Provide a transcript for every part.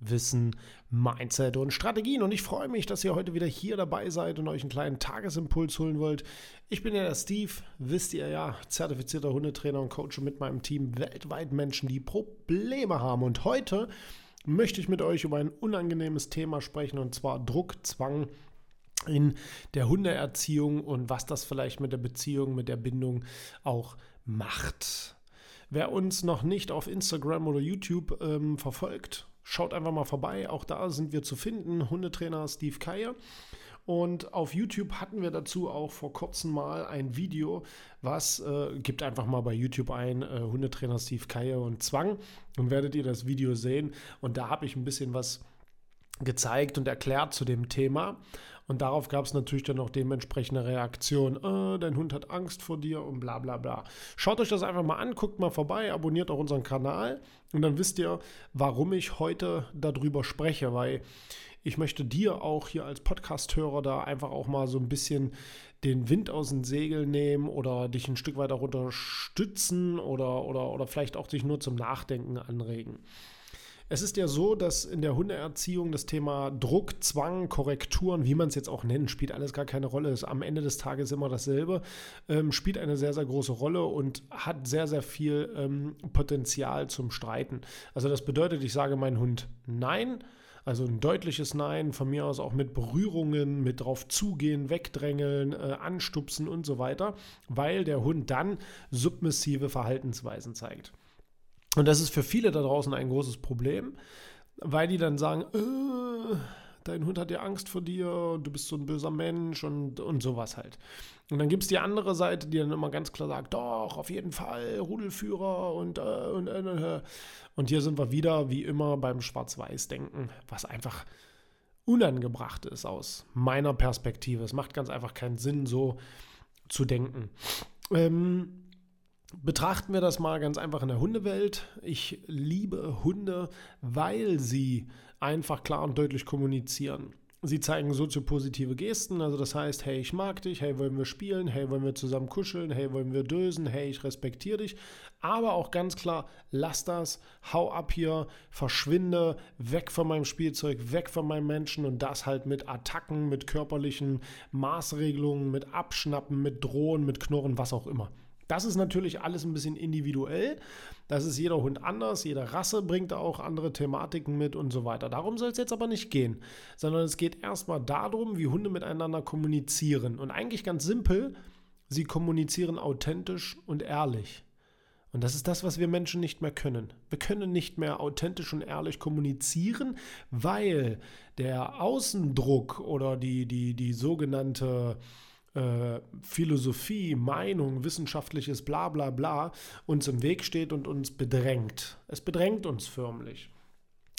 Wissen, Mindset und Strategien. Und ich freue mich, dass ihr heute wieder hier dabei seid und euch einen kleinen Tagesimpuls holen wollt. Ich bin ja der Steve, wisst ihr ja, zertifizierter Hundetrainer und Coach mit meinem Team weltweit Menschen, die Probleme haben. Und heute möchte ich mit euch über ein unangenehmes Thema sprechen und zwar Druck, Zwang in der Hundeerziehung und was das vielleicht mit der Beziehung, mit der Bindung auch macht. Wer uns noch nicht auf Instagram oder YouTube ähm, verfolgt, Schaut einfach mal vorbei. Auch da sind wir zu finden. Hundetrainer Steve Keier. Und auf YouTube hatten wir dazu auch vor kurzem mal ein Video, was äh, gibt einfach mal bei YouTube ein, äh, Hundetrainer Steve Keier und Zwang. Dann werdet ihr das Video sehen. Und da habe ich ein bisschen was gezeigt und erklärt zu dem Thema. Und darauf gab es natürlich dann auch dementsprechende Reaktion. Äh, dein Hund hat Angst vor dir und bla bla bla. Schaut euch das einfach mal an, guckt mal vorbei, abonniert auch unseren Kanal und dann wisst ihr, warum ich heute darüber spreche, weil ich möchte dir auch hier als Podcast-Hörer da einfach auch mal so ein bisschen den Wind aus den Segeln nehmen oder dich ein Stück weiter unterstützen oder, oder, oder vielleicht auch dich nur zum Nachdenken anregen. Es ist ja so, dass in der Hundeerziehung das Thema Druck, Zwang, Korrekturen, wie man es jetzt auch nennt, spielt alles gar keine Rolle. Ist am Ende des Tages immer dasselbe, ähm, spielt eine sehr, sehr große Rolle und hat sehr, sehr viel ähm, Potenzial zum Streiten. Also das bedeutet, ich sage meinem Hund Nein. Also ein deutliches Nein, von mir aus auch mit Berührungen, mit drauf zugehen, wegdrängeln, äh, anstupsen und so weiter, weil der Hund dann submissive Verhaltensweisen zeigt. Und das ist für viele da draußen ein großes Problem, weil die dann sagen, äh, dein Hund hat ja Angst vor dir, du bist so ein böser Mensch und, und sowas halt. Und dann gibt es die andere Seite, die dann immer ganz klar sagt, doch, auf jeden Fall, Rudelführer und, äh, und, äh, äh. und hier sind wir wieder, wie immer, beim Schwarz-Weiß-Denken, was einfach unangebracht ist aus meiner Perspektive. Es macht ganz einfach keinen Sinn, so zu denken. Ähm, Betrachten wir das mal ganz einfach in der Hundewelt. Ich liebe Hunde, weil sie einfach klar und deutlich kommunizieren. Sie zeigen soziopositive Gesten, also das heißt, hey, ich mag dich, hey, wollen wir spielen, hey, wollen wir zusammen kuscheln, hey, wollen wir dösen, hey, ich respektiere dich. Aber auch ganz klar, lass das, hau ab hier, verschwinde, weg von meinem Spielzeug, weg von meinem Menschen und das halt mit Attacken, mit körperlichen Maßregelungen, mit Abschnappen, mit Drohen, mit Knurren, was auch immer. Das ist natürlich alles ein bisschen individuell. Das ist jeder Hund anders, jede Rasse bringt auch andere Thematiken mit und so weiter. Darum soll es jetzt aber nicht gehen, sondern es geht erstmal darum, wie Hunde miteinander kommunizieren. Und eigentlich ganz simpel, sie kommunizieren authentisch und ehrlich. Und das ist das, was wir Menschen nicht mehr können. Wir können nicht mehr authentisch und ehrlich kommunizieren, weil der Außendruck oder die, die, die sogenannte äh, Philosophie, Meinung, wissenschaftliches bla bla bla uns im Weg steht und uns bedrängt. Es bedrängt uns förmlich.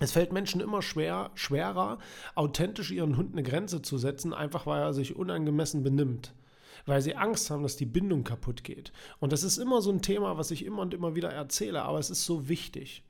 Es fällt Menschen immer schwer, schwerer, authentisch ihren Hund eine Grenze zu setzen, einfach weil er sich unangemessen benimmt. Weil sie Angst haben, dass die Bindung kaputt geht. Und das ist immer so ein Thema, was ich immer und immer wieder erzähle, aber es ist so wichtig.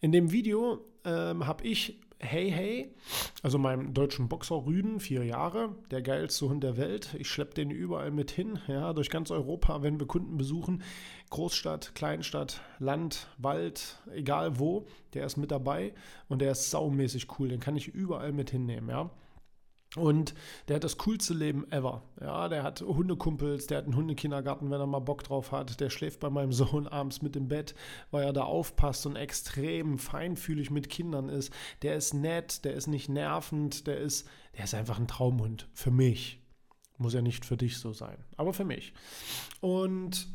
In dem Video ähm, habe ich Hey Hey, also meinem deutschen Boxer Rüden, vier Jahre, der geilste Hund der Welt. Ich schleppe den überall mit hin, ja, durch ganz Europa, wenn wir Kunden besuchen. Großstadt, Kleinstadt, Land, Wald, egal wo, der ist mit dabei und der ist saumäßig cool. Den kann ich überall mit hinnehmen, ja. Und der hat das coolste Leben ever. Ja, der hat Hundekumpels, der hat einen Hundekindergarten, wenn er mal Bock drauf hat. Der schläft bei meinem Sohn abends mit im Bett, weil er da aufpasst und extrem feinfühlig mit Kindern ist. Der ist nett, der ist nicht nervend, der ist, der ist einfach ein Traumhund. Für mich. Muss ja nicht für dich so sein, aber für mich. Und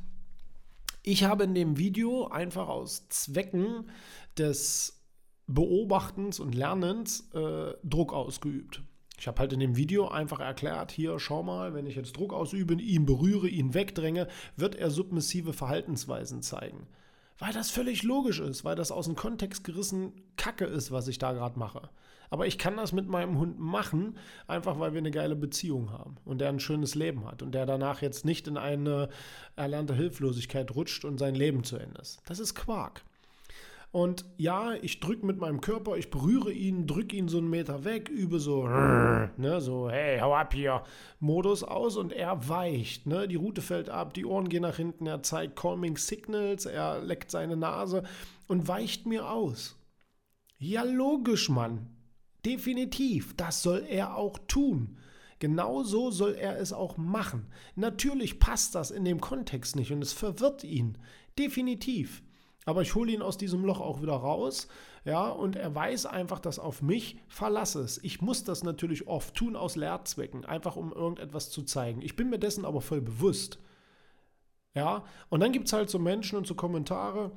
Ich habe in dem Video einfach aus Zwecken des Beobachtens und Lernens äh, Druck ausgeübt. Ich habe halt in dem Video einfach erklärt, hier schau mal, wenn ich jetzt Druck ausübe, ihn berühre, ihn wegdränge, wird er submissive Verhaltensweisen zeigen. Weil das völlig logisch ist, weil das aus dem Kontext gerissen Kacke ist, was ich da gerade mache. Aber ich kann das mit meinem Hund machen, einfach weil wir eine geile Beziehung haben und der ein schönes Leben hat und der danach jetzt nicht in eine erlernte Hilflosigkeit rutscht und sein Leben zu Ende ist. Das ist Quark. Und ja, ich drücke mit meinem Körper, ich berühre ihn, drücke ihn so einen Meter weg, übe so, ne, so, hey, hau ab hier, Modus aus und er weicht. Ne? Die Rute fällt ab, die Ohren gehen nach hinten, er zeigt Calming Signals, er leckt seine Nase und weicht mir aus. Ja, logisch, Mann. Definitiv. Das soll er auch tun. Genauso soll er es auch machen. Natürlich passt das in dem Kontext nicht und es verwirrt ihn. Definitiv. Aber ich hole ihn aus diesem Loch auch wieder raus. Ja, und er weiß einfach, dass auf mich Verlass ist. Ich muss das natürlich oft tun aus Lehrzwecken, einfach um irgendetwas zu zeigen. Ich bin mir dessen aber voll bewusst. Ja, und dann gibt es halt so Menschen und so Kommentare,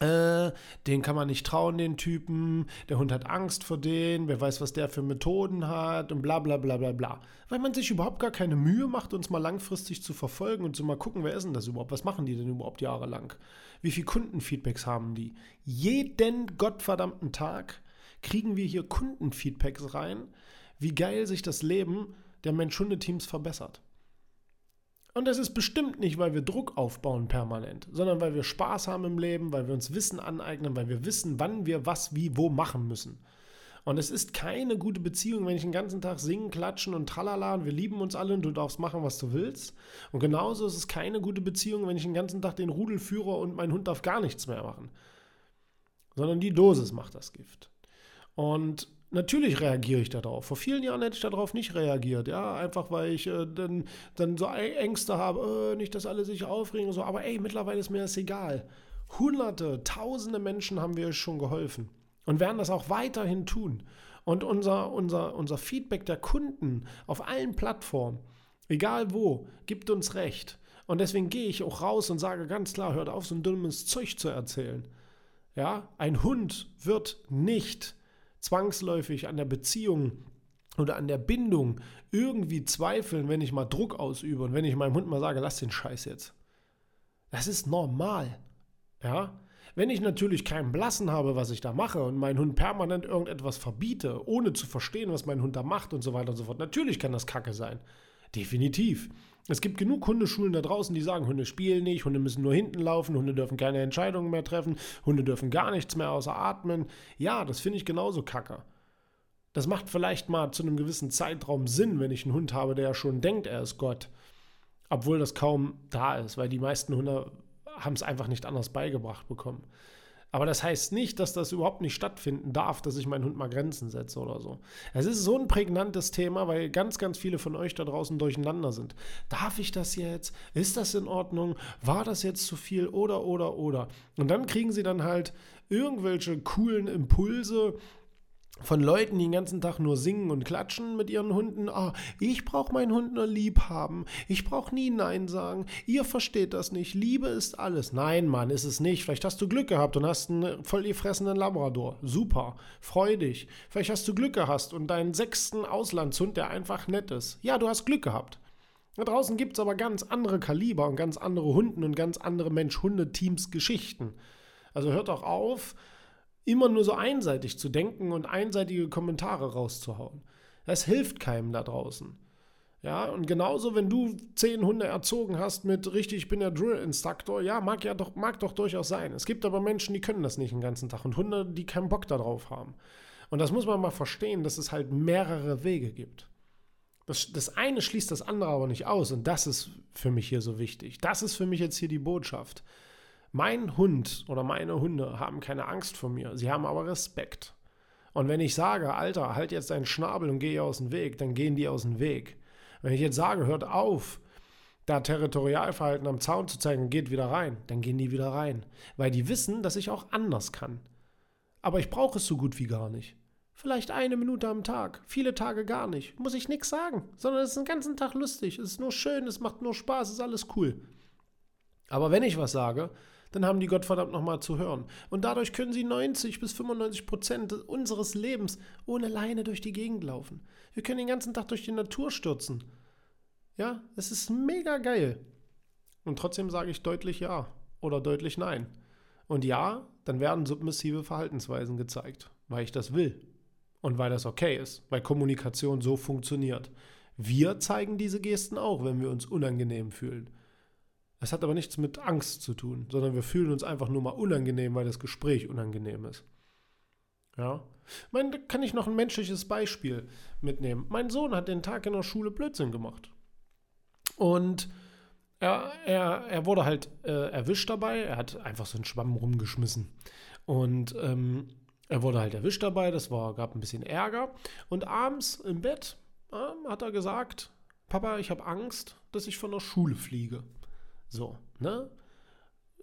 äh, den kann man nicht trauen, den Typen. Der Hund hat Angst vor den. Wer weiß, was der für Methoden hat und bla bla bla bla bla. Weil man sich überhaupt gar keine Mühe macht, uns mal langfristig zu verfolgen und zu mal gucken, wer ist denn das überhaupt? Was machen die denn überhaupt jahrelang? Wie viele Kundenfeedbacks haben die? Jeden gottverdammten Tag kriegen wir hier Kundenfeedbacks rein, wie geil sich das Leben der Mensch-Hunde-Teams verbessert. Und das ist bestimmt nicht, weil wir Druck aufbauen permanent, sondern weil wir Spaß haben im Leben, weil wir uns Wissen aneignen, weil wir wissen, wann wir was, wie, wo machen müssen. Und es ist keine gute Beziehung, wenn ich den ganzen Tag singen, klatschen und tralala und wir lieben uns alle und du darfst machen, was du willst. Und genauso ist es keine gute Beziehung, wenn ich den ganzen Tag den Rudel führe und mein Hund darf gar nichts mehr machen. Sondern die Dosis macht das Gift. Und Natürlich reagiere ich darauf. Vor vielen Jahren hätte ich darauf nicht reagiert, ja, einfach weil ich äh, dann, dann so Ängste habe, äh, nicht, dass alle sich aufregen und so. Aber ey, mittlerweile ist mir das egal. Hunderte, tausende Menschen haben wir schon geholfen und werden das auch weiterhin tun. Und unser, unser, unser Feedback der Kunden auf allen Plattformen, egal wo, gibt uns recht. Und deswegen gehe ich auch raus und sage ganz klar, hört auf, so ein dummes Zeug zu erzählen. Ja, ein Hund wird nicht zwangsläufig an der Beziehung oder an der Bindung irgendwie zweifeln, wenn ich mal Druck ausübe und wenn ich meinem Hund mal sage, lass den Scheiß jetzt. Das ist normal. Ja? Wenn ich natürlich keinen Blassen habe, was ich da mache und meinen Hund permanent irgendetwas verbiete, ohne zu verstehen, was mein Hund da macht und so weiter und so fort, natürlich kann das Kacke sein. Definitiv. Es gibt genug Hundeschulen da draußen, die sagen, Hunde spielen nicht, Hunde müssen nur hinten laufen, Hunde dürfen keine Entscheidungen mehr treffen, Hunde dürfen gar nichts mehr außer atmen. Ja, das finde ich genauso kacke. Das macht vielleicht mal zu einem gewissen Zeitraum Sinn, wenn ich einen Hund habe, der ja schon denkt, er ist Gott. Obwohl das kaum da ist, weil die meisten Hunde haben es einfach nicht anders beigebracht bekommen. Aber das heißt nicht, dass das überhaupt nicht stattfinden darf, dass ich meinen Hund mal Grenzen setze oder so. Es ist so ein prägnantes Thema, weil ganz, ganz viele von euch da draußen durcheinander sind. Darf ich das jetzt? Ist das in Ordnung? War das jetzt zu viel? Oder, oder, oder. Und dann kriegen sie dann halt irgendwelche coolen Impulse von Leuten, die den ganzen Tag nur singen und klatschen mit ihren Hunden. Ah, ich brauche meinen Hund nur lieb haben. Ich brauche nie Nein sagen. Ihr versteht das nicht. Liebe ist alles. Nein, Mann, ist es nicht. Vielleicht hast du Glück gehabt und hast einen voll gefressenen Labrador. Super. Freu dich. Vielleicht hast du Glück gehabt und deinen sechsten Auslandshund, der einfach nett ist. Ja, du hast Glück gehabt. Da draußen gibt es aber ganz andere Kaliber und ganz andere Hunden und ganz andere Mensch-Hunde-Teams Geschichten. Also hört doch auf, immer nur so einseitig zu denken und einseitige Kommentare rauszuhauen. Das hilft keinem da draußen. Ja, und genauso, wenn du zehn Hunde erzogen hast mit richtig, ich bin der Drill-Instructor, ja, mag ja doch, mag doch durchaus sein. Es gibt aber Menschen, die können das nicht den ganzen Tag und Hunde, die keinen Bock darauf haben. Und das muss man mal verstehen, dass es halt mehrere Wege gibt. Das, das eine schließt das andere aber nicht aus und das ist für mich hier so wichtig. Das ist für mich jetzt hier die Botschaft. Mein Hund oder meine Hunde haben keine Angst vor mir, sie haben aber Respekt. Und wenn ich sage, Alter, halt jetzt deinen Schnabel und geh aus dem Weg, dann gehen die aus dem Weg. Wenn ich jetzt sage, hört auf, da Territorialverhalten am Zaun zu zeigen und geht wieder rein, dann gehen die wieder rein. Weil die wissen, dass ich auch anders kann. Aber ich brauche es so gut wie gar nicht. Vielleicht eine Minute am Tag, viele Tage gar nicht. Muss ich nichts sagen, sondern es ist den ganzen Tag lustig, es ist nur schön, es macht nur Spaß, es ist alles cool. Aber wenn ich was sage, dann haben die Gottverdammt nochmal zu hören. Und dadurch können sie 90 bis 95 Prozent unseres Lebens ohne Leine durch die Gegend laufen. Wir können den ganzen Tag durch die Natur stürzen. Ja, es ist mega geil. Und trotzdem sage ich deutlich ja oder deutlich nein. Und ja, dann werden submissive Verhaltensweisen gezeigt, weil ich das will und weil das okay ist, weil Kommunikation so funktioniert. Wir zeigen diese Gesten auch, wenn wir uns unangenehm fühlen. Es hat aber nichts mit Angst zu tun, sondern wir fühlen uns einfach nur mal unangenehm, weil das Gespräch unangenehm ist. Ja. Mein, da kann ich noch ein menschliches Beispiel mitnehmen. Mein Sohn hat den Tag in der Schule Blödsinn gemacht. Und er, er, er wurde halt äh, erwischt dabei. Er hat einfach so einen Schwamm rumgeschmissen. Und ähm, er wurde halt erwischt dabei. Das war, gab ein bisschen Ärger. Und abends im Bett äh, hat er gesagt: Papa, ich habe Angst, dass ich von der Schule fliege. So, ne?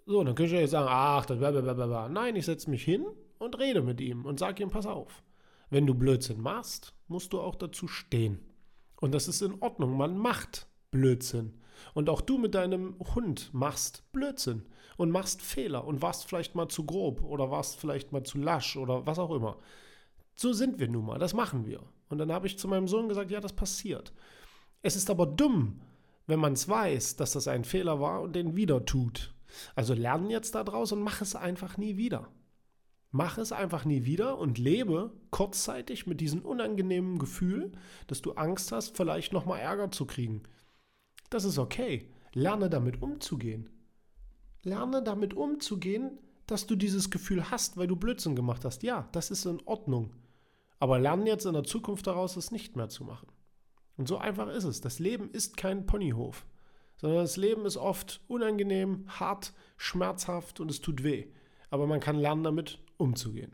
So, dann könnte ich ja sagen, ach, das blablabla. Nein, ich setze mich hin und rede mit ihm und sage ihm, pass auf. Wenn du Blödsinn machst, musst du auch dazu stehen. Und das ist in Ordnung. Man macht Blödsinn. Und auch du mit deinem Hund machst Blödsinn und machst Fehler und warst vielleicht mal zu grob oder warst vielleicht mal zu lasch oder was auch immer. So sind wir nun mal, das machen wir. Und dann habe ich zu meinem Sohn gesagt, ja, das passiert. Es ist aber dumm, wenn man es weiß, dass das ein Fehler war und den wieder tut. Also lern jetzt daraus und mach es einfach nie wieder. Mach es einfach nie wieder und lebe kurzzeitig mit diesem unangenehmen Gefühl, dass du Angst hast, vielleicht nochmal Ärger zu kriegen. Das ist okay. Lerne damit umzugehen. Lerne damit umzugehen, dass du dieses Gefühl hast, weil du Blödsinn gemacht hast. Ja, das ist in Ordnung. Aber lerne jetzt in der Zukunft daraus, es nicht mehr zu machen. Und so einfach ist es. Das Leben ist kein Ponyhof, sondern das Leben ist oft unangenehm, hart, schmerzhaft und es tut weh. Aber man kann lernen, damit umzugehen.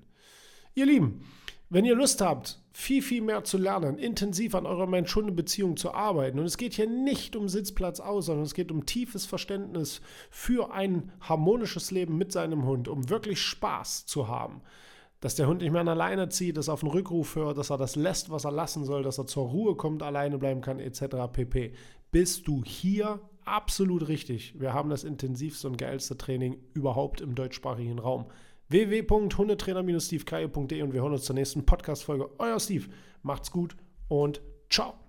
Ihr Lieben, wenn ihr Lust habt, viel, viel mehr zu lernen, intensiv an eurer Mensch-Hunde-Beziehung zu arbeiten, und es geht hier nicht um Sitzplatz aus, sondern es geht um tiefes Verständnis für ein harmonisches Leben mit seinem Hund, um wirklich Spaß zu haben, dass der Hund nicht mehr an alleine zieht, dass er auf den Rückruf hört, dass er das lässt, was er lassen soll, dass er zur Ruhe kommt, alleine bleiben kann, etc. pp. Bist du hier absolut richtig. Wir haben das intensivste und geilste Training überhaupt im deutschsprachigen Raum. www.hundetrainer-stevekaye.de und wir hören uns zur nächsten Podcast-Folge. Euer Steve. Macht's gut und ciao.